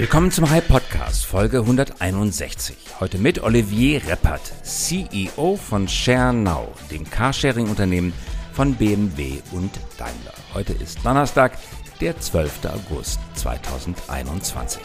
Willkommen zum Hype Podcast, Folge 161. Heute mit Olivier Reppert, CEO von ShareNow, dem Carsharing-Unternehmen von BMW und Daimler. Heute ist Donnerstag, der 12. August 2021.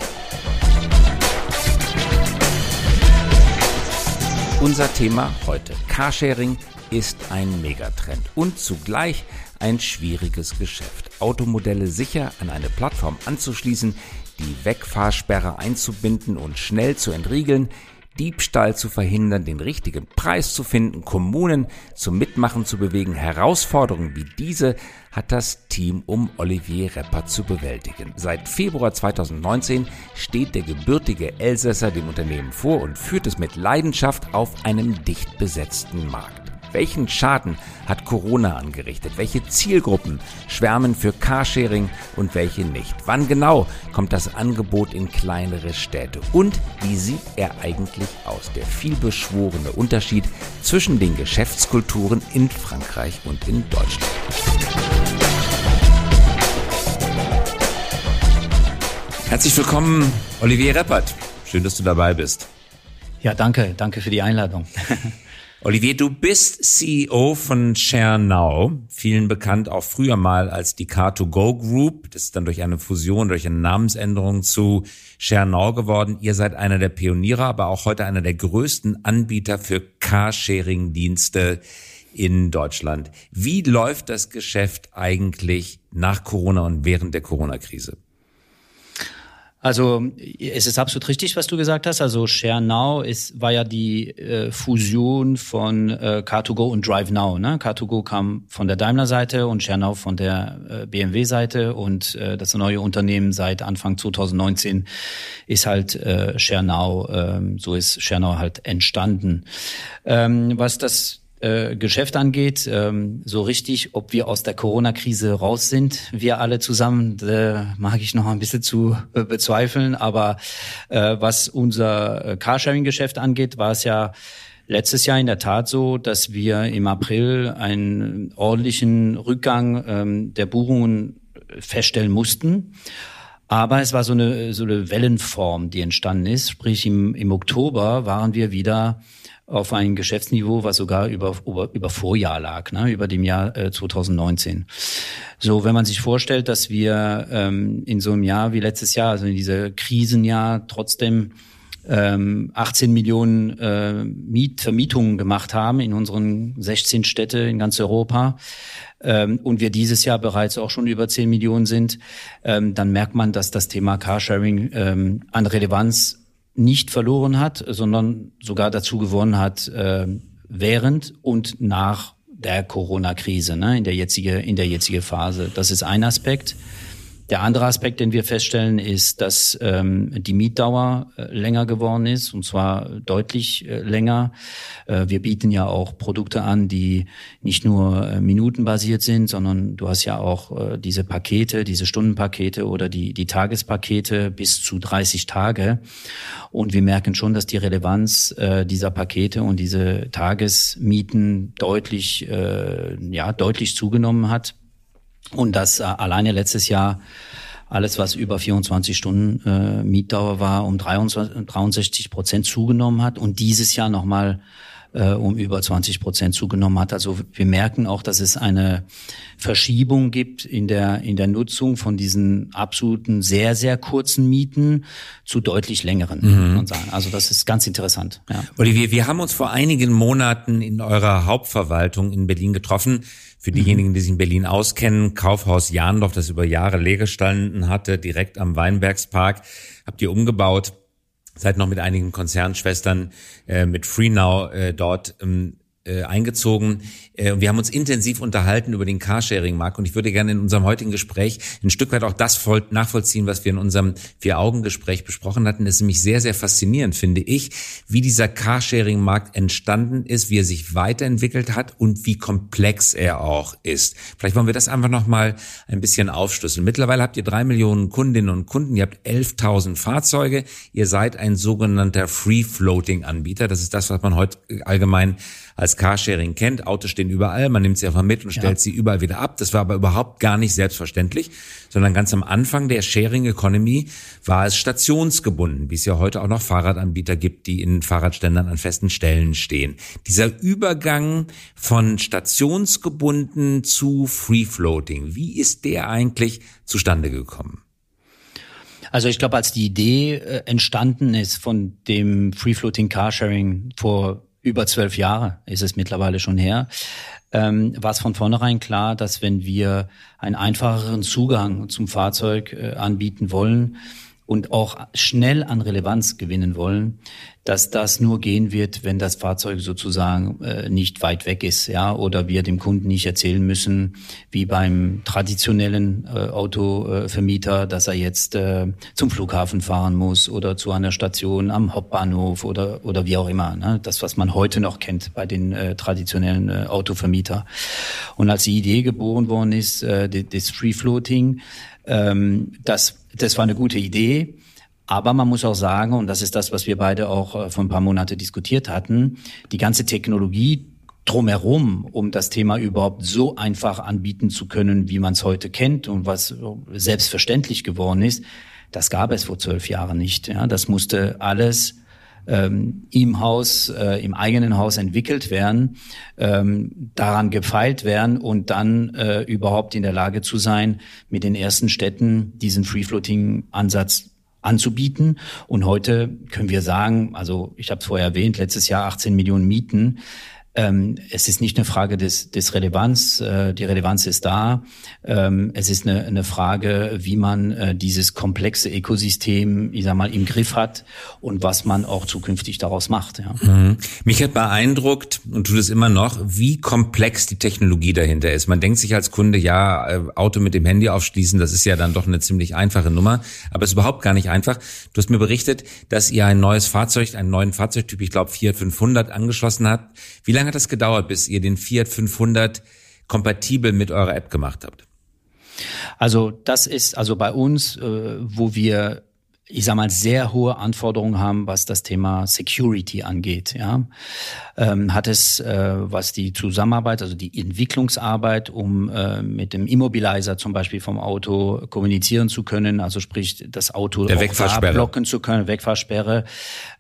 Unser Thema heute Carsharing ist ein Megatrend und zugleich ein schwieriges Geschäft. Automodelle sicher an eine Plattform anzuschließen, die Wegfahrsperre einzubinden und schnell zu entriegeln, Diebstahl zu verhindern, den richtigen Preis zu finden, Kommunen zum Mitmachen zu bewegen. Herausforderungen wie diese hat das Team um Olivier Repper zu bewältigen. Seit Februar 2019 steht der gebürtige Elsässer dem Unternehmen vor und führt es mit Leidenschaft auf einem dicht besetzten Markt. Welchen Schaden hat Corona angerichtet? Welche Zielgruppen schwärmen für Carsharing und welche nicht? Wann genau kommt das Angebot in kleinere Städte? Und wie sieht er eigentlich aus? Der vielbeschworene Unterschied zwischen den Geschäftskulturen in Frankreich und in Deutschland. Herzlich willkommen, Olivier Reppert. Schön, dass du dabei bist. Ja, danke. Danke für die Einladung. Olivier, du bist CEO von ShareNow, vielen bekannt auch früher mal als die Car2Go Group. Das ist dann durch eine Fusion, durch eine Namensänderung zu ShareNow geworden. Ihr seid einer der Pioniere, aber auch heute einer der größten Anbieter für Carsharing-Dienste in Deutschland. Wie läuft das Geschäft eigentlich nach Corona und während der Corona-Krise? Also es ist absolut richtig, was du gesagt hast. Also ShareNow ist, war ja die äh, Fusion von äh, Car2Go und DriveNow. Ne? Car2Go kam von der Daimler-Seite und ShareNow von der äh, BMW-Seite und äh, das neue Unternehmen seit Anfang 2019 ist halt äh, ShareNow. Ähm, so ist ShareNow halt entstanden. Ähm, was das äh, Geschäft angeht, ähm, so richtig, ob wir aus der Corona-Krise raus sind, wir alle zusammen, da mag ich noch ein bisschen zu äh, bezweifeln. Aber äh, was unser äh, Carsharing-Geschäft angeht, war es ja letztes Jahr in der Tat so, dass wir im April einen ordentlichen Rückgang ähm, der Buchungen feststellen mussten. Aber es war so eine, so eine Wellenform, die entstanden ist. Sprich, im, im Oktober waren wir wieder auf ein Geschäftsniveau, was sogar über, über, über Vorjahr lag, ne, über dem Jahr äh, 2019. So, wenn man sich vorstellt, dass wir ähm, in so einem Jahr wie letztes Jahr, also in dieser Krisenjahr, trotzdem ähm, 18 Millionen äh, Miet Vermietungen gemacht haben in unseren 16 Städte in ganz Europa ähm, und wir dieses Jahr bereits auch schon über 10 Millionen sind, ähm, dann merkt man, dass das Thema Carsharing ähm, an Relevanz nicht verloren hat, sondern sogar dazu gewonnen hat äh, während und nach der Corona-Krise, ne, in der jetzige in der jetzige Phase. Das ist ein Aspekt. Der andere Aspekt, den wir feststellen, ist, dass ähm, die Mietdauer äh, länger geworden ist, und zwar deutlich äh, länger. Äh, wir bieten ja auch Produkte an, die nicht nur minutenbasiert sind, sondern du hast ja auch diese Pakete, diese Stundenpakete oder die, die Tagespakete bis zu 30 Tage. Und wir merken schon, dass die Relevanz äh, dieser Pakete und diese Tagesmieten deutlich, äh, ja, deutlich zugenommen hat und dass äh, alleine letztes Jahr alles, was über 24 Stunden äh, Mietdauer war, um 23, 63 Prozent zugenommen hat und dieses Jahr nochmal äh, um über 20 Prozent zugenommen hat. Also wir merken auch, dass es eine Verschiebung gibt in der, in der Nutzung von diesen absoluten sehr, sehr kurzen Mieten zu deutlich längeren, mhm. muss man sagen. Also das ist ganz interessant. Ja. Olivier, wir haben uns vor einigen Monaten in eurer Hauptverwaltung in Berlin getroffen. Für mhm. diejenigen, die sich in Berlin auskennen, Kaufhaus Jahndorf, das über Jahre leer gestanden hatte, direkt am Weinbergspark, habt ihr umgebaut seid noch mit einigen Konzernschwestern äh, mit FreeNow äh, dort ähm, äh, eingezogen. Äh, wir haben uns intensiv unterhalten über den Carsharing-Markt und ich würde gerne in unserem heutigen Gespräch ein Stück weit auch das voll nachvollziehen, was wir in unserem Vier-Augen-Gespräch besprochen hatten. Das ist nämlich sehr, sehr faszinierend, finde ich, wie dieser Carsharing-Markt entstanden ist, wie er sich weiterentwickelt hat und wie komplex er auch ist. Vielleicht wollen wir das einfach nochmal ein bisschen aufschlüsseln. Mittlerweile habt ihr drei Millionen Kundinnen und Kunden, ihr habt 11.000 Fahrzeuge, ihr seid ein sogenannter Free-Floating-Anbieter. Das ist das, was man heute allgemein als Carsharing kennt. Autos stehen überall, man nimmt sie einfach mit und stellt ja. sie überall wieder ab. Das war aber überhaupt gar nicht selbstverständlich, sondern ganz am Anfang der Sharing Economy war es stationsgebunden, wie es ja heute auch noch Fahrradanbieter gibt, die in Fahrradständern an festen Stellen stehen. Dieser Übergang von stationsgebunden zu Free Floating, wie ist der eigentlich zustande gekommen? Also ich glaube, als die Idee äh, entstanden ist von dem Free Floating Carsharing vor über zwölf Jahre ist es mittlerweile schon her, ähm, war es von vornherein klar, dass wenn wir einen einfacheren Zugang zum Fahrzeug äh, anbieten wollen, und auch schnell an Relevanz gewinnen wollen, dass das nur gehen wird, wenn das Fahrzeug sozusagen äh, nicht weit weg ist, ja, oder wir dem Kunden nicht erzählen müssen, wie beim traditionellen äh, Autovermieter, dass er jetzt äh, zum Flughafen fahren muss oder zu einer Station am Hauptbahnhof oder oder wie auch immer, ne? das was man heute noch kennt bei den äh, traditionellen äh, Autovermieter. Und als die Idee geboren worden ist, äh, des Free Floating, ähm, das das war eine gute Idee. Aber man muss auch sagen, und das ist das, was wir beide auch äh, vor ein paar Monate diskutiert hatten, die ganze Technologie drumherum, um das Thema überhaupt so einfach anbieten zu können, wie man es heute kennt und was selbstverständlich geworden ist, das gab es vor zwölf Jahren nicht. Ja, das musste alles ähm, im Haus, äh, im eigenen Haus entwickelt werden, ähm, daran gefeilt werden und dann äh, überhaupt in der Lage zu sein, mit den ersten Städten diesen Free-Floating-Ansatz anzubieten. Und heute können wir sagen, also ich habe es vorher erwähnt, letztes Jahr 18 Millionen Mieten. Ähm, es ist nicht eine Frage des, des Relevanz. Äh, die Relevanz ist da. Ähm, es ist eine, eine Frage, wie man äh, dieses komplexe Ökosystem, ich sag mal, im Griff hat und was man auch zukünftig daraus macht. Ja. Mhm. Mich hat beeindruckt und tut es immer noch, wie komplex die Technologie dahinter ist. Man denkt sich als Kunde, ja, äh, Auto mit dem Handy aufschließen, das ist ja dann doch eine ziemlich einfache Nummer, aber es ist überhaupt gar nicht einfach. Du hast mir berichtet, dass ihr ein neues Fahrzeug, einen neuen Fahrzeugtyp, ich glaube Fiat 500 angeschlossen habt. Wie lange lange hat das gedauert, bis ihr den Fiat 500 kompatibel mit eurer App gemacht habt? Also das ist also bei uns, äh, wo wir ich sag mal, sehr hohe Anforderungen haben, was das Thema Security angeht. Ja, ähm, hat es, äh, was die Zusammenarbeit, also die Entwicklungsarbeit, um äh, mit dem Immobilizer zum Beispiel vom Auto kommunizieren zu können, also sprich das Auto Der blocken zu können, Wegfahrsperre.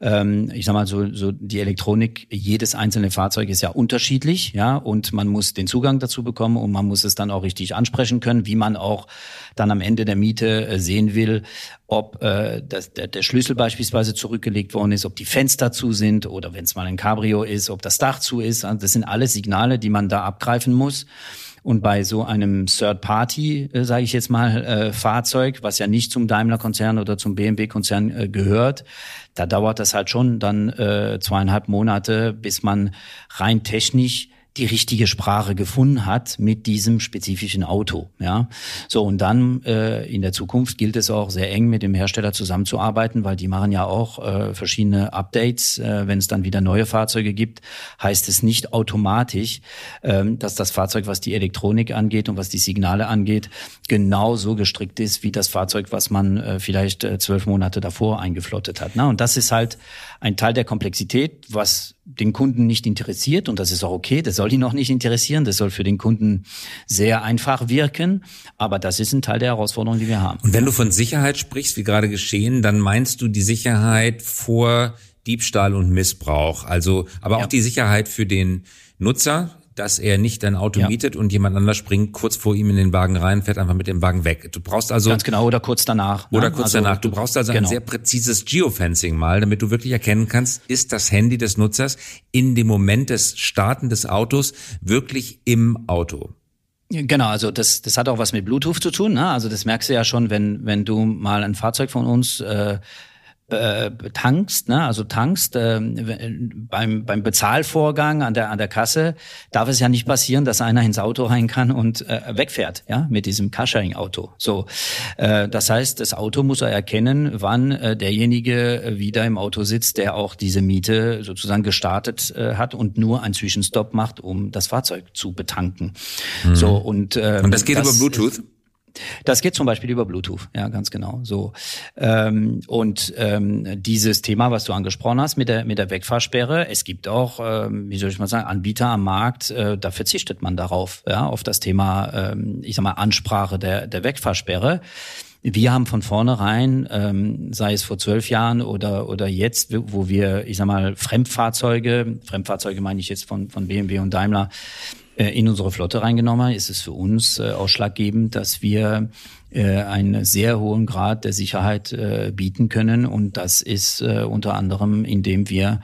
Ähm, ich sag mal so, so die Elektronik, jedes einzelne Fahrzeug ist ja unterschiedlich, ja, und man muss den Zugang dazu bekommen und man muss es dann auch richtig ansprechen können, wie man auch dann am Ende der Miete äh, sehen will, ob äh, das, der, der Schlüssel beispielsweise zurückgelegt worden ist, ob die Fenster zu sind oder wenn es mal ein Cabrio ist, ob das Dach zu ist. Also das sind alles Signale, die man da abgreifen muss. Und bei so einem Third-Party, äh, sage ich jetzt mal, äh, Fahrzeug, was ja nicht zum Daimler-Konzern oder zum BMW-Konzern äh, gehört, da dauert das halt schon dann äh, zweieinhalb Monate, bis man rein technisch die richtige Sprache gefunden hat mit diesem spezifischen Auto. Ja, so und dann äh, in der Zukunft gilt es auch sehr eng mit dem Hersteller zusammenzuarbeiten, weil die machen ja auch äh, verschiedene Updates. Äh, Wenn es dann wieder neue Fahrzeuge gibt, heißt es nicht automatisch, äh, dass das Fahrzeug, was die Elektronik angeht und was die Signale angeht, genauso gestrickt ist wie das Fahrzeug, was man äh, vielleicht äh, zwölf Monate davor eingeflottet hat. Na, und das ist halt ein Teil der Komplexität, was den Kunden nicht interessiert und das ist auch okay, das soll ihn auch nicht interessieren, das soll für den Kunden sehr einfach wirken, aber das ist ein Teil der Herausforderung, die wir haben. Und wenn du von Sicherheit sprichst, wie gerade geschehen, dann meinst du die Sicherheit vor Diebstahl und Missbrauch, also aber auch ja. die Sicherheit für den Nutzer, dass er nicht dein Auto ja. mietet und jemand anders springt kurz vor ihm in den Wagen rein, fährt einfach mit dem Wagen weg. Du brauchst also ganz genau oder kurz danach. Ne? Oder kurz also, danach. Du brauchst also genau. ein sehr präzises Geofencing mal, damit du wirklich erkennen kannst, ist das Handy des Nutzers in dem Moment des Starten des Autos wirklich im Auto. Genau, also das, das hat auch was mit Bluetooth zu tun. Ne? Also das merkst du ja schon, wenn, wenn du mal ein Fahrzeug von uns äh, äh, tankst, ne, also tankst äh, beim beim Bezahlvorgang an der an der Kasse darf es ja nicht passieren, dass einer ins Auto rein kann und äh, wegfährt, ja, mit diesem Carsharing-Auto. So, äh, das heißt, das Auto muss er erkennen, wann äh, derjenige wieder im Auto sitzt, der auch diese Miete sozusagen gestartet äh, hat und nur einen Zwischenstopp macht, um das Fahrzeug zu betanken. Mhm. So und äh, und das geht das, über Bluetooth. Das geht zum Beispiel über Bluetooth, ja, ganz genau. So ähm, und ähm, dieses Thema, was du angesprochen hast mit der mit der Wegfahrsperre, es gibt auch, ähm, wie soll ich mal sagen, Anbieter am Markt, äh, da verzichtet man darauf, ja, auf das Thema, ähm, ich sag mal Ansprache der der Wegfahrsperre. Wir haben von vornherein, ähm, sei es vor zwölf Jahren oder oder jetzt, wo wir, ich sag mal, Fremdfahrzeuge, Fremdfahrzeuge meine ich jetzt von von BMW und Daimler in unsere Flotte reingenommen ist es für uns äh, ausschlaggebend, dass wir äh, einen sehr hohen Grad der Sicherheit äh, bieten können. Und das ist äh, unter anderem, indem wir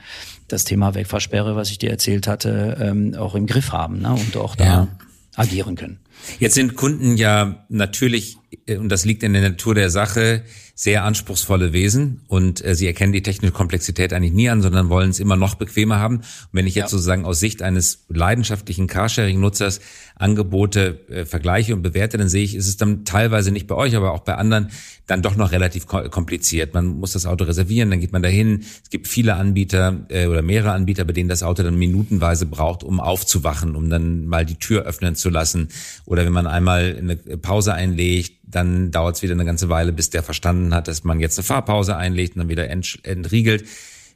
das Thema Wegfahrsperre, was ich dir erzählt hatte, ähm, auch im Griff haben ne? und auch da ja. agieren können. Jetzt sind Kunden ja natürlich, und das liegt in der Natur der Sache, sehr anspruchsvolle Wesen und äh, sie erkennen die technische Komplexität eigentlich nie an, sondern wollen es immer noch bequemer haben. Und wenn ich jetzt ja. sozusagen aus Sicht eines leidenschaftlichen Carsharing-Nutzers Angebote äh, vergleiche und bewerte, dann sehe ich, ist es dann teilweise nicht bei euch, aber auch bei anderen dann doch noch relativ kompliziert. Man muss das Auto reservieren, dann geht man dahin. Es gibt viele Anbieter äh, oder mehrere Anbieter, bei denen das Auto dann minutenweise braucht, um aufzuwachen, um dann mal die Tür öffnen zu lassen. Oder wenn man einmal eine Pause einlegt, dann dauert es wieder eine ganze Weile, bis der verstanden hat, dass man jetzt eine Fahrpause einlegt und dann wieder entriegelt.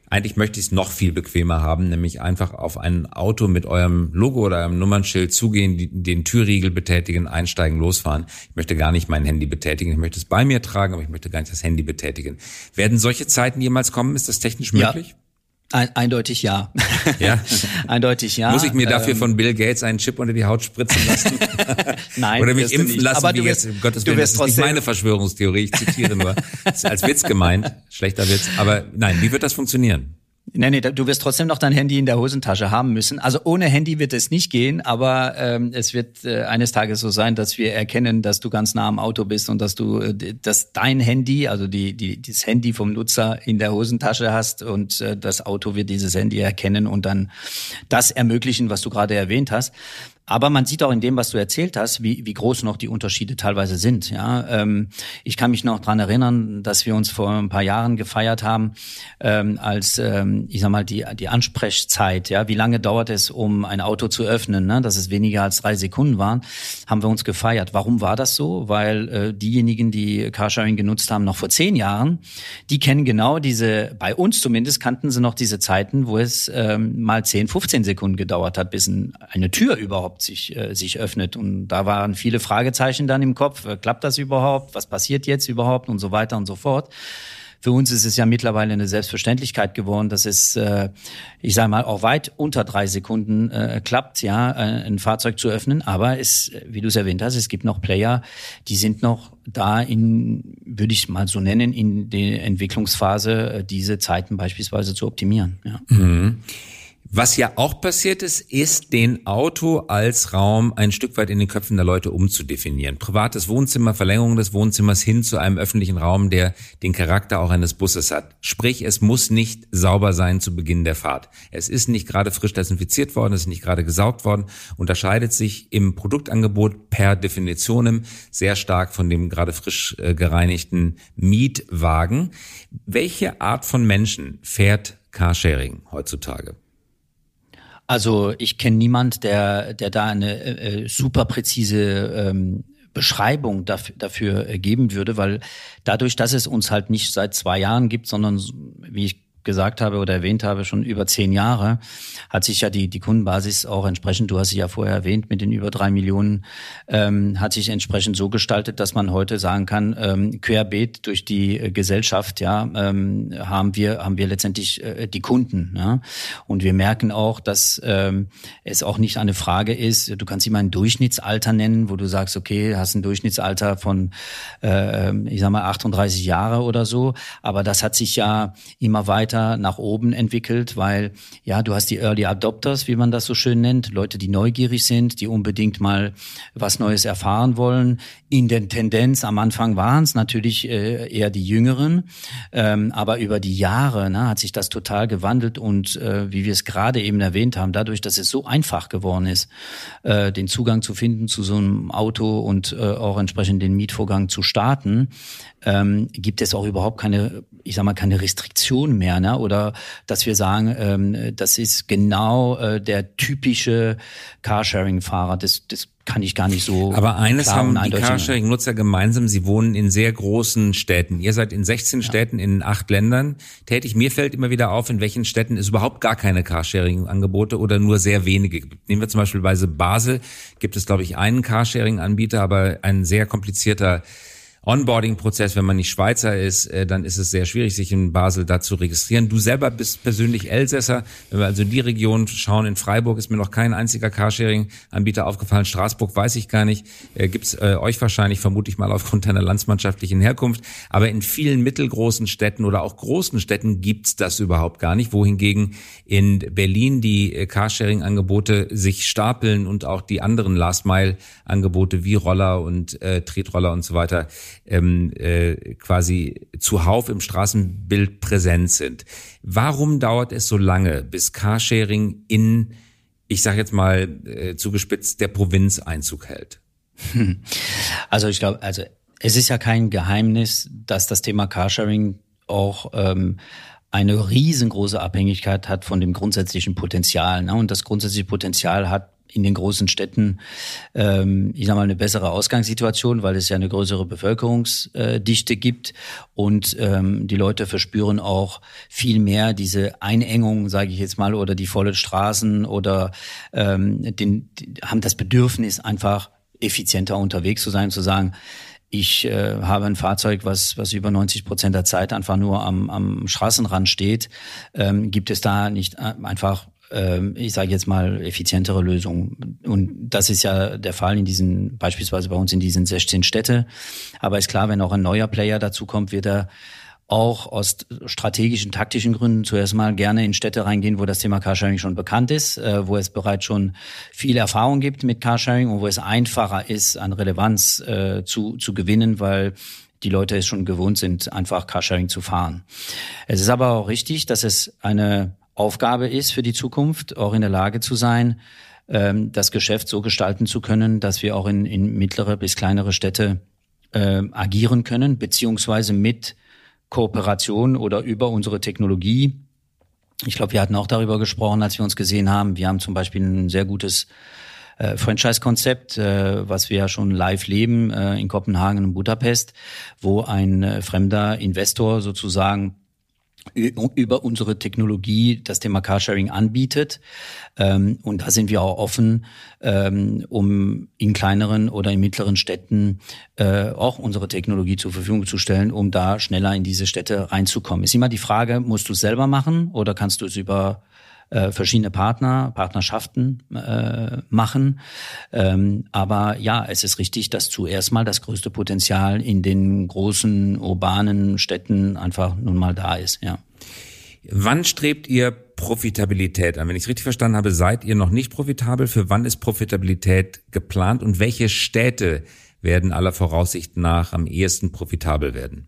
Eigentlich möchte ich es noch viel bequemer haben, nämlich einfach auf ein Auto mit eurem Logo oder eurem Nummernschild zugehen, den Türriegel betätigen, einsteigen, losfahren. Ich möchte gar nicht mein Handy betätigen. Ich möchte es bei mir tragen, aber ich möchte gar nicht das Handy betätigen. Werden solche Zeiten jemals kommen? Ist das technisch möglich? Ja. Ein, eindeutig ja. Ja. eindeutig ja. Muss ich mir dafür ähm, von Bill Gates einen Chip unter die Haut spritzen lassen? Nein. Oder mich impfen lassen, Aber wie wirst, jetzt, um Gottes Willen, das ist nicht meine Verschwörungstheorie, ich zitiere nur. Das ist als Witz gemeint, schlechter Witz. Aber nein, wie wird das funktionieren? Nee, nee, du wirst trotzdem noch dein Handy in der Hosentasche haben müssen. Also ohne Handy wird es nicht gehen, aber ähm, es wird äh, eines Tages so sein, dass wir erkennen, dass du ganz nah am Auto bist und dass du, äh, dass dein Handy, also die, die, das Handy vom Nutzer in der Hosentasche hast und äh, das Auto wird dieses Handy erkennen und dann das ermöglichen, was du gerade erwähnt hast. Aber man sieht auch in dem, was du erzählt hast, wie, wie groß noch die Unterschiede teilweise sind. Ja, ähm, ich kann mich noch dran erinnern, dass wir uns vor ein paar Jahren gefeiert haben, ähm, als ähm, ich sag mal die die Ansprechzeit. Ja, wie lange dauert es, um ein Auto zu öffnen? Ne? Dass es weniger als drei Sekunden waren, haben wir uns gefeiert. Warum war das so? Weil äh, diejenigen, die Carsharing genutzt haben, noch vor zehn Jahren, die kennen genau diese. Bei uns zumindest kannten sie noch diese Zeiten, wo es ähm, mal 10, 15 Sekunden gedauert hat, bis ein, eine Tür überhaupt überhaupt sich, äh, sich öffnet. Und da waren viele Fragezeichen dann im Kopf. Äh, klappt das überhaupt? Was passiert jetzt überhaupt? Und so weiter und so fort. Für uns ist es ja mittlerweile eine Selbstverständlichkeit geworden, dass es, äh, ich sage mal, auch weit unter drei Sekunden äh, klappt, ja, äh, ein Fahrzeug zu öffnen. Aber es, wie du es erwähnt hast, es gibt noch Player, die sind noch da in, würde ich mal so nennen, in der Entwicklungsphase, diese Zeiten beispielsweise zu optimieren. Ja. Mhm. Was ja auch passiert ist, ist den Auto als Raum ein Stück weit in den Köpfen der Leute umzudefinieren. Privates Wohnzimmer, Verlängerung des Wohnzimmers hin zu einem öffentlichen Raum, der den Charakter auch eines Busses hat. Sprich, es muss nicht sauber sein zu Beginn der Fahrt. Es ist nicht gerade frisch desinfiziert worden, es ist nicht gerade gesaugt worden, unterscheidet sich im Produktangebot per Definitionem sehr stark von dem gerade frisch äh, gereinigten Mietwagen. Welche Art von Menschen fährt Carsharing heutzutage? Also ich kenne niemand, der, der da eine äh, super präzise ähm, Beschreibung dafür, dafür geben würde, weil dadurch, dass es uns halt nicht seit zwei Jahren gibt, sondern wie ich gesagt habe oder erwähnt habe, schon über zehn Jahre, hat sich ja die, die Kundenbasis auch entsprechend, du hast sie ja vorher erwähnt, mit den über drei Millionen, ähm, hat sich entsprechend so gestaltet, dass man heute sagen kann, ähm, querbeet durch die äh, Gesellschaft, ja, ähm, haben wir, haben wir letztendlich äh, die Kunden. Ja? Und wir merken auch, dass ähm, es auch nicht eine Frage ist, du kannst immer ein Durchschnittsalter nennen, wo du sagst, okay, hast ein Durchschnittsalter von, äh, ich sag mal, 38 Jahre oder so, aber das hat sich ja immer weiter weiter nach oben entwickelt, weil ja, du hast die Early Adopters, wie man das so schön nennt, Leute, die neugierig sind, die unbedingt mal was Neues erfahren wollen. In der Tendenz am Anfang waren es natürlich äh, eher die Jüngeren, ähm, aber über die Jahre ne, hat sich das total gewandelt und äh, wie wir es gerade eben erwähnt haben, dadurch, dass es so einfach geworden ist, äh, den Zugang zu finden zu so einem Auto und äh, auch entsprechend den Mietvorgang zu starten, ähm, gibt es auch überhaupt keine, ich sag mal, keine Restriktion mehr ne? Oder dass wir sagen, ähm, das ist genau äh, der typische Carsharing-Fahrer. Das, das kann ich gar nicht so. Aber eines haben die Carsharing-Nutzer gemeinsam, sie wohnen in sehr großen Städten. Ihr seid in 16 ja. Städten in acht Ländern tätig. Mir fällt immer wieder auf, in welchen Städten es überhaupt gar keine Carsharing-Angebote oder nur sehr wenige gibt. Nehmen wir zum Beispiel bei Basel, gibt es, glaube ich, einen Carsharing-Anbieter, aber ein sehr komplizierter Onboarding-Prozess, wenn man nicht Schweizer ist, äh, dann ist es sehr schwierig, sich in Basel da zu registrieren. Du selber bist persönlich Elsässer. Wenn wir also in die Region schauen, in Freiburg ist mir noch kein einziger Carsharing-Anbieter aufgefallen. Straßburg weiß ich gar nicht. Äh, gibt's äh, euch wahrscheinlich, vermute ich mal, aufgrund deiner landsmannschaftlichen Herkunft. Aber in vielen mittelgroßen Städten oder auch großen Städten gibt's das überhaupt gar nicht. Wohingegen in Berlin die äh, Carsharing-Angebote sich stapeln und auch die anderen Last-Mile-Angebote wie Roller und äh, Tretroller und so weiter ähm, äh, quasi zuhauf im Straßenbild präsent sind. Warum dauert es so lange, bis Carsharing in, ich sage jetzt mal äh, zugespitzt, der Provinz Einzug hält? Also ich glaube, also es ist ja kein Geheimnis, dass das Thema Carsharing auch ähm, eine riesengroße Abhängigkeit hat von dem grundsätzlichen Potenzial. Ne? Und das grundsätzliche Potenzial hat in den großen Städten, ähm, ich sag mal, eine bessere Ausgangssituation, weil es ja eine größere Bevölkerungsdichte gibt und ähm, die Leute verspüren auch viel mehr diese Einengung, sage ich jetzt mal, oder die volle Straßen oder ähm, den, haben das Bedürfnis einfach effizienter unterwegs zu sein, zu sagen, ich äh, habe ein Fahrzeug, was, was über 90 Prozent der Zeit einfach nur am, am Straßenrand steht. Ähm, gibt es da nicht äh, einfach ich sage jetzt mal, effizientere Lösungen. Und das ist ja der Fall in diesen, beispielsweise bei uns in diesen 16 Städte. Aber ist klar, wenn auch ein neuer Player dazu kommt, wird er auch aus strategischen, taktischen Gründen zuerst mal gerne in Städte reingehen, wo das Thema Carsharing schon bekannt ist, äh, wo es bereits schon viel Erfahrung gibt mit Carsharing und wo es einfacher ist, an Relevanz äh, zu, zu gewinnen, weil die Leute es schon gewohnt sind, einfach Carsharing zu fahren. Es ist aber auch richtig, dass es eine Aufgabe ist für die Zukunft, auch in der Lage zu sein, ähm, das Geschäft so gestalten zu können, dass wir auch in, in mittlere bis kleinere Städte äh, agieren können, beziehungsweise mit Kooperation oder über unsere Technologie. Ich glaube, wir hatten auch darüber gesprochen, als wir uns gesehen haben. Wir haben zum Beispiel ein sehr gutes äh, Franchise-Konzept, äh, was wir ja schon live leben äh, in Kopenhagen und Budapest, wo ein äh, fremder Investor sozusagen über unsere Technologie das Thema Carsharing anbietet. Ähm, und da sind wir auch offen, ähm, um in kleineren oder in mittleren Städten äh, auch unsere Technologie zur Verfügung zu stellen, um da schneller in diese Städte reinzukommen. Ist immer die Frage, musst du es selber machen oder kannst du es über äh, verschiedene Partner, Partnerschaften äh, machen. Ähm, aber ja, es ist richtig, dass zuerst mal das größte Potenzial in den großen urbanen Städten einfach nun mal da ist. Ja. Wann strebt ihr Profitabilität an? Wenn ich es richtig verstanden habe, seid ihr noch nicht profitabel. Für wann ist Profitabilität geplant und welche Städte werden aller Voraussicht nach am ehesten profitabel werden?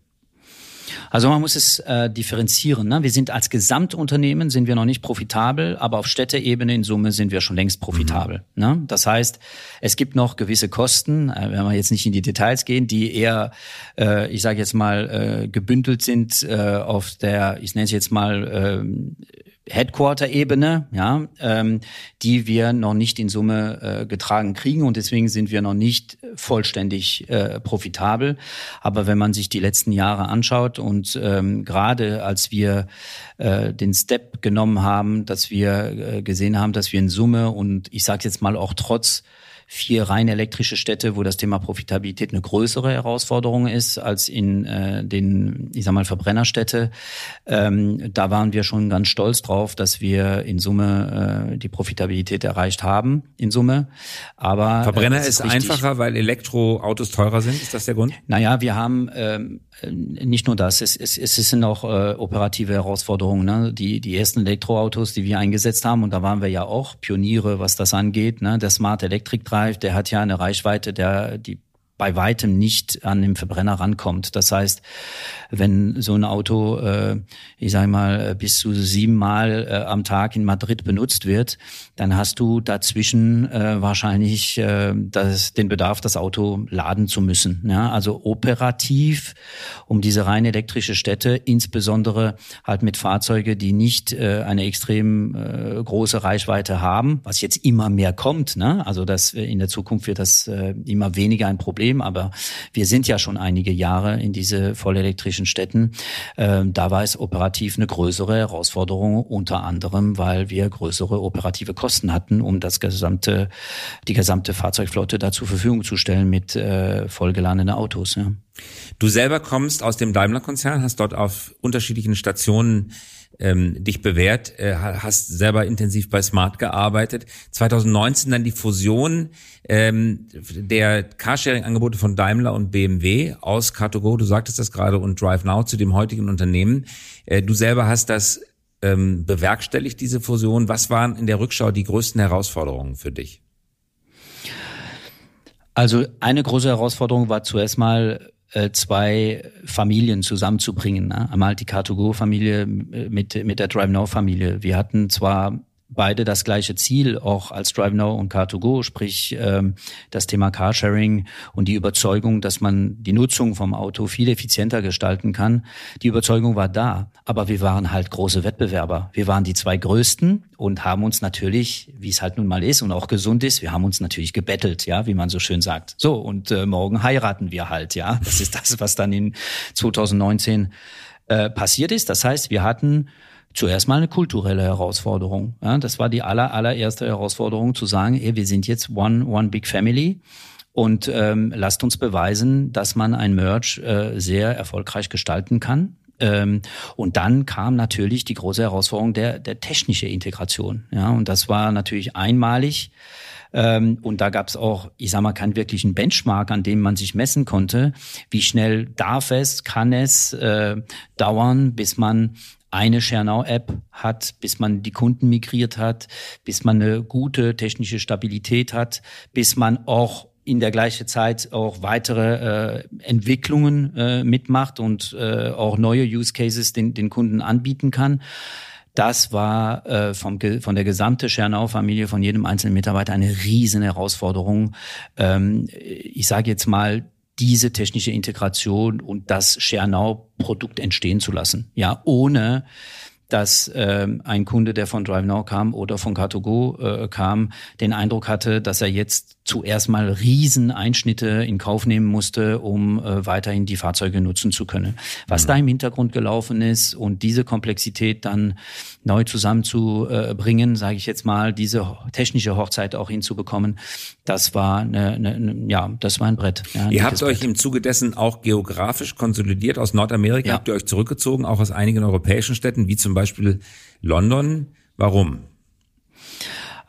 Also man muss es äh, differenzieren. Ne? Wir sind als Gesamtunternehmen sind wir noch nicht profitabel, aber auf Städteebene in Summe sind wir schon längst profitabel. Mhm. Ne? Das heißt, es gibt noch gewisse Kosten, äh, wenn wir jetzt nicht in die Details gehen, die eher, äh, ich sage jetzt mal, äh, gebündelt sind äh, auf der, ich nenne es jetzt mal äh, Headquarter-Ebene, ja, ähm, die wir noch nicht in Summe äh, getragen kriegen und deswegen sind wir noch nicht vollständig äh, profitabel. Aber wenn man sich die letzten Jahre anschaut und ähm, gerade als wir äh, den Step genommen haben, dass wir äh, gesehen haben, dass wir in Summe und ich sage jetzt mal auch trotz vier rein elektrische Städte, wo das Thema Profitabilität eine größere Herausforderung ist als in äh, den, ich sag mal, Verbrennerstädte. Ähm, da waren wir schon ganz stolz drauf, dass wir in Summe äh, die Profitabilität erreicht haben, in Summe. Aber äh, Verbrenner äh, ist, ist einfacher, weil Elektroautos teurer sind. Ist das der Grund? Naja, wir haben ähm, nicht nur das, es, es, es sind auch äh, operative Herausforderungen. Ne? Die, die ersten Elektroautos, die wir eingesetzt haben, und da waren wir ja auch Pioniere, was das angeht. Ne? Der Smart Electric Drive, der hat ja eine Reichweite, der die bei weitem nicht an den Verbrenner rankommt. Das heißt, wenn so ein Auto, äh, ich sage mal, bis zu siebenmal äh, am Tag in Madrid benutzt wird, dann hast du dazwischen äh, wahrscheinlich äh, das, den Bedarf, das Auto laden zu müssen. Ja? Also operativ, um diese rein elektrische Städte, insbesondere halt mit Fahrzeuge, die nicht äh, eine extrem äh, große Reichweite haben, was jetzt immer mehr kommt. Ne? Also das in der Zukunft wird das äh, immer weniger ein Problem, aber wir sind ja schon einige Jahre in diese vollelektrischen Städten. Äh, da war es operativ eine größere Herausforderung, unter anderem, weil wir größere operative Kosten Kosten hatten, um das gesamte, die gesamte Fahrzeugflotte da zur Verfügung zu stellen mit äh, vollgeladenen Autos. Ja. Du selber kommst aus dem Daimler-Konzern, hast dort auf unterschiedlichen Stationen ähm, dich bewährt, äh, hast selber intensiv bei Smart gearbeitet. 2019 dann die Fusion ähm, der Carsharing-Angebote von Daimler und BMW aus Car2Go, du sagtest das gerade, und DriveNow zu dem heutigen Unternehmen. Äh, du selber hast das ähm, bewerkstelligt, diese Fusion? Was waren in der Rückschau die größten Herausforderungen für dich? Also eine große Herausforderung war zuerst mal zwei Familien zusammenzubringen. Ne? Einmal die Car2Go-Familie äh, mit, mit der DriveNow-Familie. Wir hatten zwar beide das gleiche Ziel, auch als DriveNow und Car2Go, sprich ähm, das Thema Carsharing und die Überzeugung, dass man die Nutzung vom Auto viel effizienter gestalten kann. Die Überzeugung war da, aber wir waren halt große Wettbewerber. Wir waren die zwei größten und haben uns natürlich, wie es halt nun mal ist und auch gesund ist, wir haben uns natürlich gebettelt, ja, wie man so schön sagt. So und äh, morgen heiraten wir halt, ja. Das ist das, was dann in 2019 äh, passiert ist. Das heißt, wir hatten zuerst mal eine kulturelle Herausforderung. Ja, das war die aller, allererste Herausforderung, zu sagen, ey, wir sind jetzt one, one big family und ähm, lasst uns beweisen, dass man ein Merch äh, sehr erfolgreich gestalten kann. Ähm, und dann kam natürlich die große Herausforderung der, der technische Integration. Ja, und das war natürlich einmalig. Ähm, und da gab es auch, ich sag mal, keinen wirklichen Benchmark, an dem man sich messen konnte. Wie schnell darf es, kann es äh, dauern, bis man eine ShareNow-App hat, bis man die Kunden migriert hat, bis man eine gute technische Stabilität hat, bis man auch in der gleichen Zeit auch weitere äh, Entwicklungen äh, mitmacht und äh, auch neue Use Cases den, den Kunden anbieten kann. Das war äh, vom, von der gesamten Schernau-Familie, von jedem einzelnen Mitarbeiter eine riesen Herausforderung. Ähm, ich sage jetzt mal, diese technische Integration und das ShareNow-Produkt entstehen zu lassen. Ja, ohne dass ähm, ein Kunde, der von DriveNow kam oder von Car2Go äh, kam, den Eindruck hatte, dass er jetzt zuerst mal Rieseneinschnitte in Kauf nehmen musste, um äh, weiterhin die Fahrzeuge nutzen zu können. Was mhm. da im Hintergrund gelaufen ist und diese Komplexität dann neu zusammenzubringen, sage ich jetzt mal, diese technische Hochzeit auch hinzubekommen, das war eine, eine, ja, das war ein Brett. Ja, ihr habt euch Brett. im Zuge dessen auch geografisch konsolidiert. Aus Nordamerika ja. habt ihr euch zurückgezogen, auch aus einigen europäischen Städten, wie zum Beispiel London. Warum?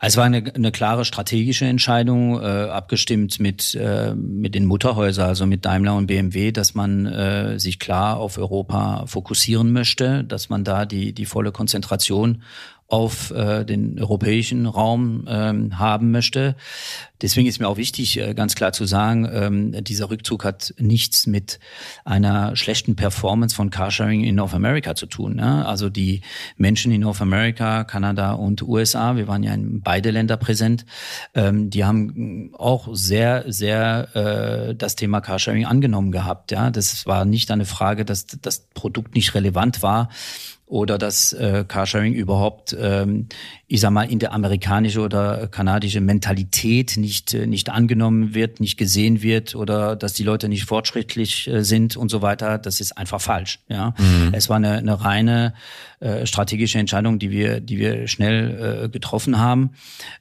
Es war eine, eine klare strategische Entscheidung, äh, abgestimmt mit, äh, mit den Mutterhäusern, also mit Daimler und BMW, dass man äh, sich klar auf Europa fokussieren möchte, dass man da die, die volle Konzentration auf äh, den europäischen Raum ähm, haben möchte. Deswegen ist mir auch wichtig, äh, ganz klar zu sagen, ähm, dieser Rückzug hat nichts mit einer schlechten Performance von Carsharing in North America zu tun. Ne? Also die Menschen in North America, Kanada und USA, wir waren ja in beide Länder präsent, ähm, die haben auch sehr, sehr äh, das Thema Carsharing angenommen gehabt. Ja, das war nicht eine Frage, dass das Produkt nicht relevant war oder dass äh, Carsharing überhaupt, ähm, ich sag mal, in der amerikanische oder kanadische Mentalität nicht äh, nicht angenommen wird, nicht gesehen wird oder dass die Leute nicht fortschrittlich äh, sind und so weiter. Das ist einfach falsch. Ja, mhm. es war eine, eine reine äh, strategische Entscheidung, die wir die wir schnell äh, getroffen haben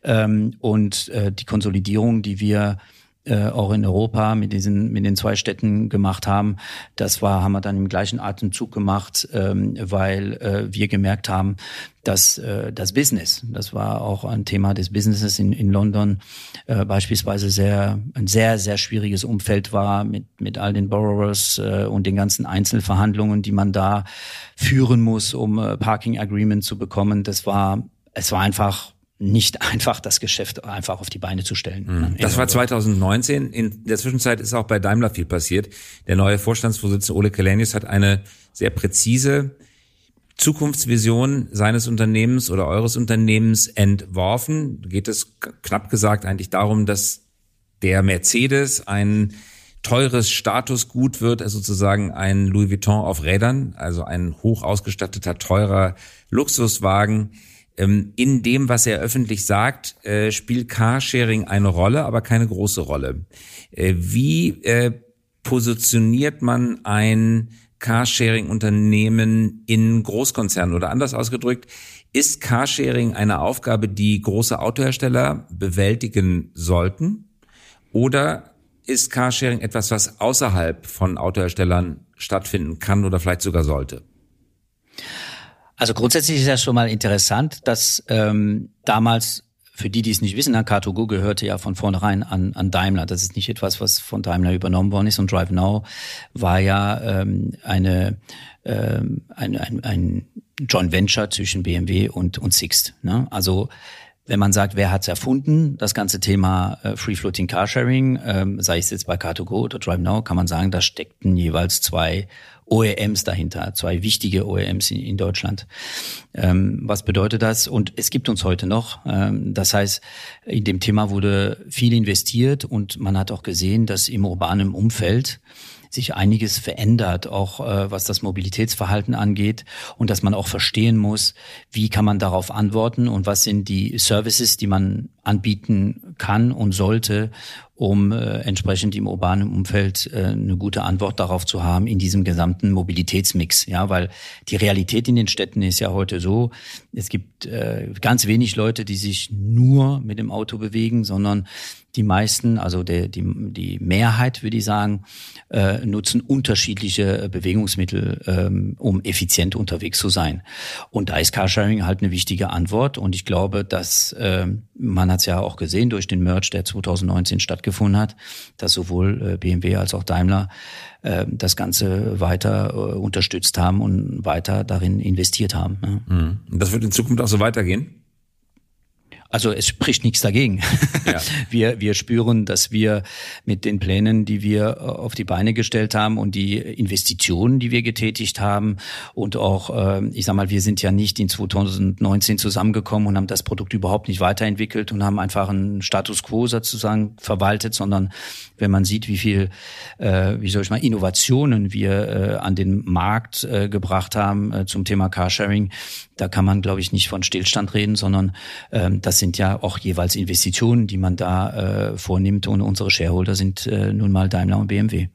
ähm, und äh, die Konsolidierung, die wir äh, auch in Europa mit diesen mit den zwei Städten gemacht haben. Das war haben wir dann im gleichen Atemzug gemacht, ähm, weil äh, wir gemerkt haben, dass äh, das Business, das war auch ein Thema des Businesses in, in London, äh, beispielsweise sehr ein sehr sehr schwieriges Umfeld war mit mit all den Borrowers äh, und den ganzen Einzelverhandlungen, die man da führen muss, um äh, Parking Agreement zu bekommen. Das war es war einfach nicht einfach das Geschäft einfach auf die Beine zu stellen. Mhm. Das war 2019. In der Zwischenzeit ist auch bei Daimler viel passiert. Der neue Vorstandsvorsitzende Ole Kelenius hat eine sehr präzise Zukunftsvision seines Unternehmens oder eures Unternehmens entworfen. Geht es knapp gesagt eigentlich darum, dass der Mercedes ein teures Statusgut wird, also sozusagen ein Louis Vuitton auf Rädern, also ein hoch ausgestatteter, teurer Luxuswagen. Ähm, in dem, was er öffentlich sagt, äh, spielt Carsharing eine Rolle, aber keine große Rolle. Äh, wie äh, positioniert man ein Carsharing-Unternehmen in Großkonzernen oder anders ausgedrückt, ist Carsharing eine Aufgabe, die große Autohersteller bewältigen sollten? Oder ist Carsharing etwas, was außerhalb von Autoherstellern stattfinden kann oder vielleicht sogar sollte? Also grundsätzlich ist das schon mal interessant, dass ähm, damals für die, die es nicht wissen, Car2Go gehörte ja von vornherein an, an Daimler. Das ist nicht etwas, was von Daimler übernommen worden ist. Und DriveNow war ja ähm, eine, ähm, ein, ein, ein Joint Venture zwischen BMW und, und Sixt. Ne? Also wenn man sagt, wer hat's erfunden, das ganze Thema äh, Free Floating Carsharing, ähm, sei es jetzt bei Car2Go oder DriveNow, kann man sagen, da steckten jeweils zwei OEMs dahinter, zwei wichtige OEMs in, in Deutschland. Ähm, was bedeutet das? Und es gibt uns heute noch. Ähm, das heißt, in dem Thema wurde viel investiert und man hat auch gesehen, dass im urbanen Umfeld sich einiges verändert, auch äh, was das Mobilitätsverhalten angeht und dass man auch verstehen muss, wie kann man darauf antworten und was sind die Services, die man anbieten kann und sollte, um äh, entsprechend im urbanen Umfeld äh, eine gute Antwort darauf zu haben in diesem gesamten Mobilitätsmix. Ja, weil die Realität in den Städten ist ja heute so, es gibt äh, ganz wenig Leute, die sich nur mit dem Auto bewegen, sondern die meisten, also der, die, die Mehrheit, würde ich sagen, äh, nutzen unterschiedliche Bewegungsmittel, ähm, um effizient unterwegs zu sein. Und da ist Carsharing halt eine wichtige Antwort. Und ich glaube, dass äh, man hat es ja auch gesehen durch den Merge, der 2019 stattgefunden hat, dass sowohl äh, BMW als auch Daimler äh, das Ganze weiter äh, unterstützt haben und weiter darin investiert haben. Ja. Mhm. Das wird in Zukunft auch so weitergehen? Also es spricht nichts dagegen. Ja. Wir, wir spüren, dass wir mit den Plänen, die wir äh, auf die Beine gestellt haben und die Investitionen, die wir getätigt haben und auch, ähm, ich sag mal, wir sind ja nicht in 2019 zusammengekommen und haben das Produkt überhaupt nicht weiterentwickelt und haben einfach einen Status quo sozusagen verwaltet, sondern wenn man sieht, wie viel, äh, wie soll ich mal, Innovationen wir äh, an den Markt gebracht haben zum Thema Carsharing, da kann man, glaube ich, nicht von Stillstand reden, sondern ähm, das sind ja auch jeweils Investitionen, die man da äh, vornimmt. Und unsere Shareholder sind äh, nun mal Daimler und BMW.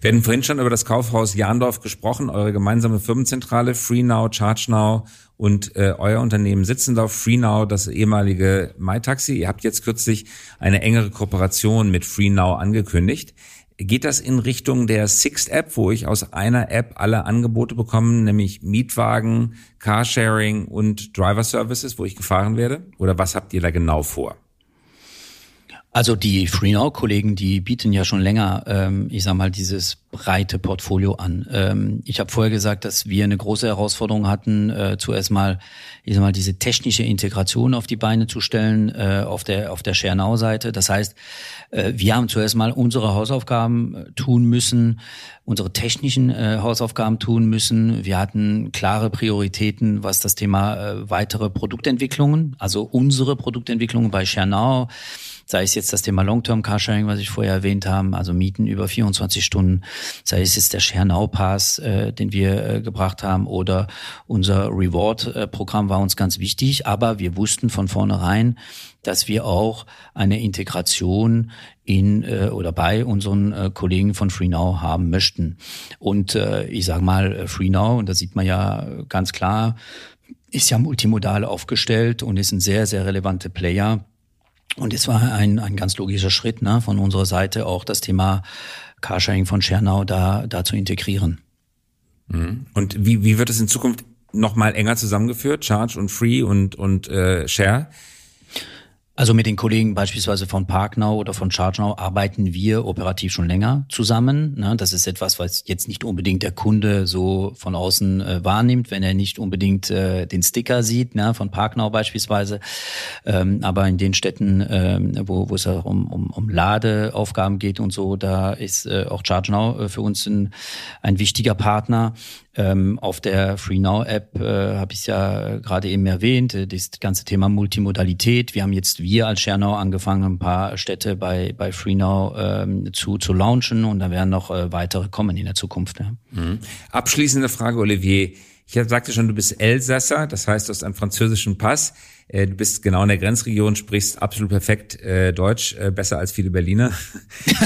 Wir hatten vorhin schon über das Kaufhaus Jahndorf gesprochen, eure gemeinsame Firmenzentrale, FreeNow, ChargeNow und äh, euer Unternehmen sitzen da. FreeNow, das ehemalige MyTaxi. Ihr habt jetzt kürzlich eine engere Kooperation mit FreeNow angekündigt. Geht das in Richtung der Sixt App, wo ich aus einer App alle Angebote bekomme, nämlich Mietwagen, Carsharing und Driver Services, wo ich gefahren werde? Oder was habt ihr da genau vor? Also die FreeNow-Kollegen, die bieten ja schon länger, ähm, ich sag mal, dieses breite Portfolio an. Ähm, ich habe vorher gesagt, dass wir eine große Herausforderung hatten, äh, zuerst mal, ich sag mal, diese technische Integration auf die Beine zu stellen äh, auf der auf der ShareNow-Seite. Das heißt, äh, wir haben zuerst mal unsere Hausaufgaben äh, tun müssen, unsere technischen äh, Hausaufgaben tun müssen. Wir hatten klare Prioritäten, was das Thema äh, weitere Produktentwicklungen, also unsere Produktentwicklungen bei ShareNow sei es jetzt das Thema Long-Term Carsharing, was ich vorher erwähnt habe, also Mieten über 24 Stunden, sei es jetzt der Share Now Pass, äh, den wir äh, gebracht haben, oder unser Reward-Programm war uns ganz wichtig, aber wir wussten von vornherein, dass wir auch eine Integration in äh, oder bei unseren äh, Kollegen von FreeNow haben möchten. Und äh, ich sage mal, FreeNow, und da sieht man ja ganz klar, ist ja multimodal aufgestellt und ist ein sehr, sehr relevanter Player und es war ein, ein ganz logischer Schritt ne, von unserer Seite auch das Thema Carsharing von Schernau da, da zu integrieren. Mhm. Und wie, wie wird es in Zukunft noch mal enger zusammengeführt, Charge und Free und, und äh, Share? Also mit den Kollegen beispielsweise von Parknow oder von ChargeNow arbeiten wir operativ schon länger zusammen. Ne? Das ist etwas, was jetzt nicht unbedingt der Kunde so von außen äh, wahrnimmt, wenn er nicht unbedingt äh, den Sticker sieht, ne? von Parknow beispielsweise. Ähm, aber in den Städten, ähm, wo, wo es um, um, um Ladeaufgaben geht und so, da ist äh, auch ChargeNow äh, für uns ein, ein wichtiger Partner. Ähm, auf der FreeNow-App äh, habe ich es ja gerade eben erwähnt, äh, das ganze Thema Multimodalität. Wir haben jetzt, wir als Schernau, angefangen, ein paar Städte bei, bei FreeNow ähm, zu, zu launchen und da werden noch äh, weitere kommen in der Zukunft. Ja. Mhm. Abschließende Frage, Olivier. Ich sagte schon, du bist Elsasser, das heißt, du hast einen französischen Pass. Äh, du bist genau in der Grenzregion, sprichst absolut perfekt äh, Deutsch, äh, besser als viele Berliner.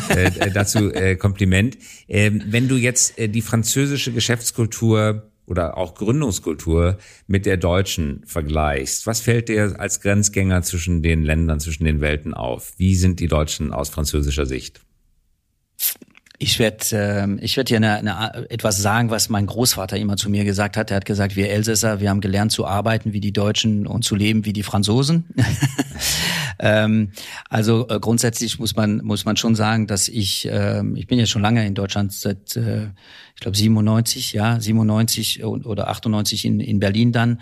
dazu Kompliment. Ähm, wenn du jetzt die französische Geschäftskultur oder auch Gründungskultur mit der deutschen vergleichst, was fällt dir als Grenzgänger zwischen den Ländern, zwischen den Welten auf? Wie sind die Deutschen aus französischer Sicht? Ich werde äh, ich werd hier eine, eine, etwas sagen, was mein Großvater immer zu mir gesagt hat. Er hat gesagt, wir Elsässer, wir haben gelernt zu arbeiten wie die Deutschen und zu leben wie die Franzosen. ähm, also äh, grundsätzlich muss man muss man schon sagen, dass ich äh, ich bin ja schon lange in Deutschland seit äh, ich glaube 97, ja 97 oder 98 in in Berlin dann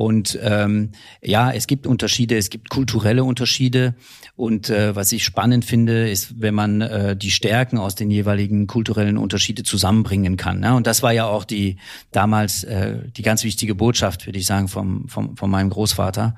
und ähm, ja, es gibt Unterschiede, es gibt kulturelle Unterschiede. Und äh, was ich spannend finde, ist, wenn man äh, die Stärken aus den jeweiligen kulturellen Unterschiede zusammenbringen kann. Ne? Und das war ja auch die damals äh, die ganz wichtige Botschaft, würde ich sagen, vom, vom, von meinem Großvater.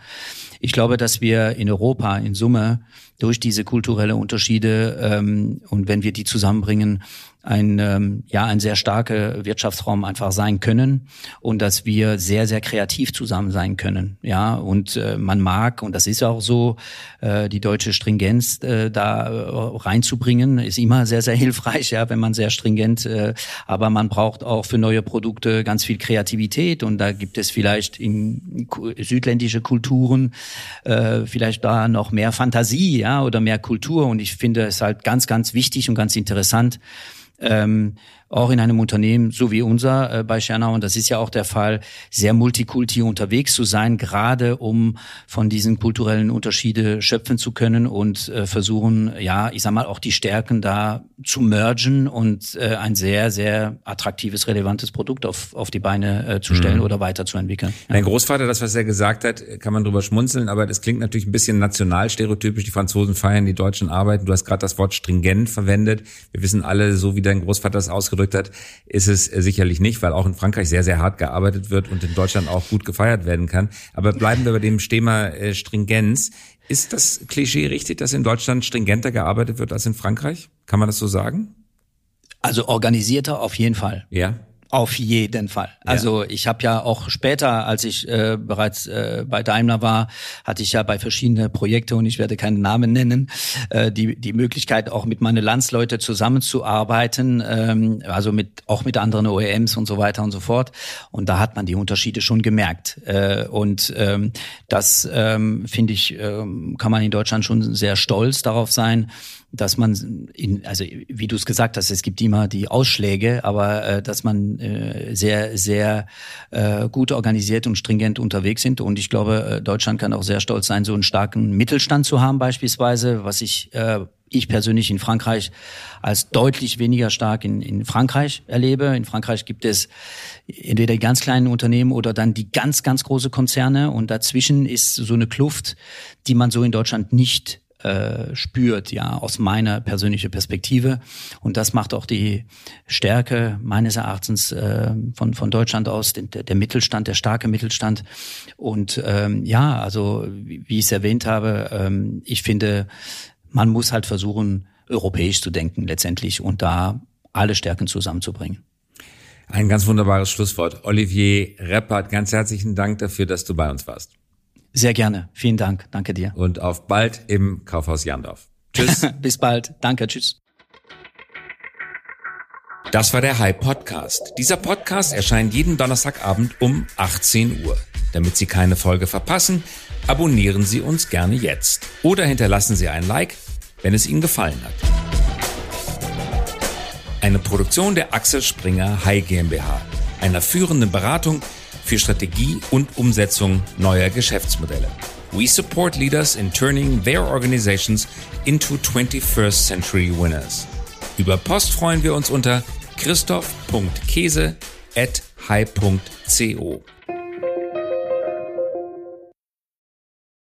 Ich glaube, dass wir in Europa in Summe durch diese kulturelle Unterschiede ähm, und wenn wir die zusammenbringen, ein ähm, ja ein sehr starker Wirtschaftsraum einfach sein können und dass wir sehr sehr kreativ zusammen sein können ja. Und äh, man mag und das ist auch so äh, die deutsche Stringenz äh, da äh, reinzubringen ist immer sehr sehr hilfreich ja wenn man sehr stringent äh, aber man braucht auch für neue Produkte ganz viel Kreativität und da gibt es vielleicht in südländische Kulturen äh, vielleicht da noch mehr Fantasie ja oder mehr Kultur und ich finde es halt ganz ganz wichtig und ganz interessant ähm, auch in einem Unternehmen so wie unser äh, bei Schernau, und das ist ja auch der Fall, sehr multikulti unterwegs zu sein, gerade um von diesen kulturellen Unterschiede schöpfen zu können und äh, versuchen, ja, ich sag mal, auch die Stärken da zu mergen und äh, ein sehr, sehr attraktives, relevantes Produkt auf, auf die Beine äh, zu stellen mhm. oder weiterzuentwickeln. Ja. Mein Großvater, das, was er gesagt hat, kann man drüber schmunzeln, aber das klingt natürlich ein bisschen nationalstereotypisch. Die Franzosen feiern, die Deutschen arbeiten. Du hast gerade das Wort stringent verwendet. Wir wissen alle, so wie dein Großvater das ausgedrückt ausgedrückt hat, ist es sicherlich nicht, weil auch in Frankreich sehr, sehr hart gearbeitet wird und in Deutschland auch gut gefeiert werden kann. Aber bleiben wir bei dem Thema äh, Stringenz. Ist das Klischee richtig, dass in Deutschland stringenter gearbeitet wird als in Frankreich? Kann man das so sagen? Also organisierter auf jeden Fall. Ja. Auf jeden Fall. Also ich habe ja auch später, als ich äh, bereits äh, bei Daimler war, hatte ich ja bei verschiedenen Projekten und ich werde keinen Namen nennen, äh, die die Möglichkeit auch mit meinen Landsleute zusammenzuarbeiten, ähm, also mit auch mit anderen OEMs und so weiter und so fort. Und da hat man die Unterschiede schon gemerkt. Äh, und ähm, das ähm, finde ich, ähm, kann man in Deutschland schon sehr stolz darauf sein dass man in, also wie du es gesagt hast, es gibt immer die Ausschläge, aber äh, dass man äh, sehr, sehr äh, gut organisiert und stringent unterwegs sind. Und ich glaube, äh, Deutschland kann auch sehr stolz sein, so einen starken Mittelstand zu haben, beispielsweise, was ich äh, ich persönlich in Frankreich als deutlich weniger stark in, in Frankreich erlebe. In Frankreich gibt es entweder die ganz kleinen Unternehmen oder dann die ganz, ganz große Konzerne. Und dazwischen ist so eine Kluft, die man so in Deutschland nicht äh, spürt, ja, aus meiner persönlichen Perspektive. Und das macht auch die Stärke meines Erachtens äh, von, von Deutschland aus, der, der Mittelstand, der starke Mittelstand. Und ähm, ja, also wie, wie ich es erwähnt habe, ähm, ich finde, man muss halt versuchen, europäisch zu denken letztendlich und da alle Stärken zusammenzubringen. Ein ganz wunderbares Schlusswort. Olivier Reppert, ganz herzlichen Dank dafür, dass du bei uns warst. Sehr gerne. Vielen Dank. Danke dir. Und auf bald im Kaufhaus Jandorf. Tschüss. Bis bald. Danke. Tschüss. Das war der High Podcast. Dieser Podcast erscheint jeden Donnerstagabend um 18 Uhr. Damit Sie keine Folge verpassen, abonnieren Sie uns gerne jetzt. Oder hinterlassen Sie ein Like, wenn es Ihnen gefallen hat. Eine Produktion der Axel Springer High GmbH, einer führenden Beratung für Strategie und Umsetzung neuer Geschäftsmodelle. We support leaders in turning their organizations into 21st century winners. Über Post freuen wir uns unter christoph.käse at high.co.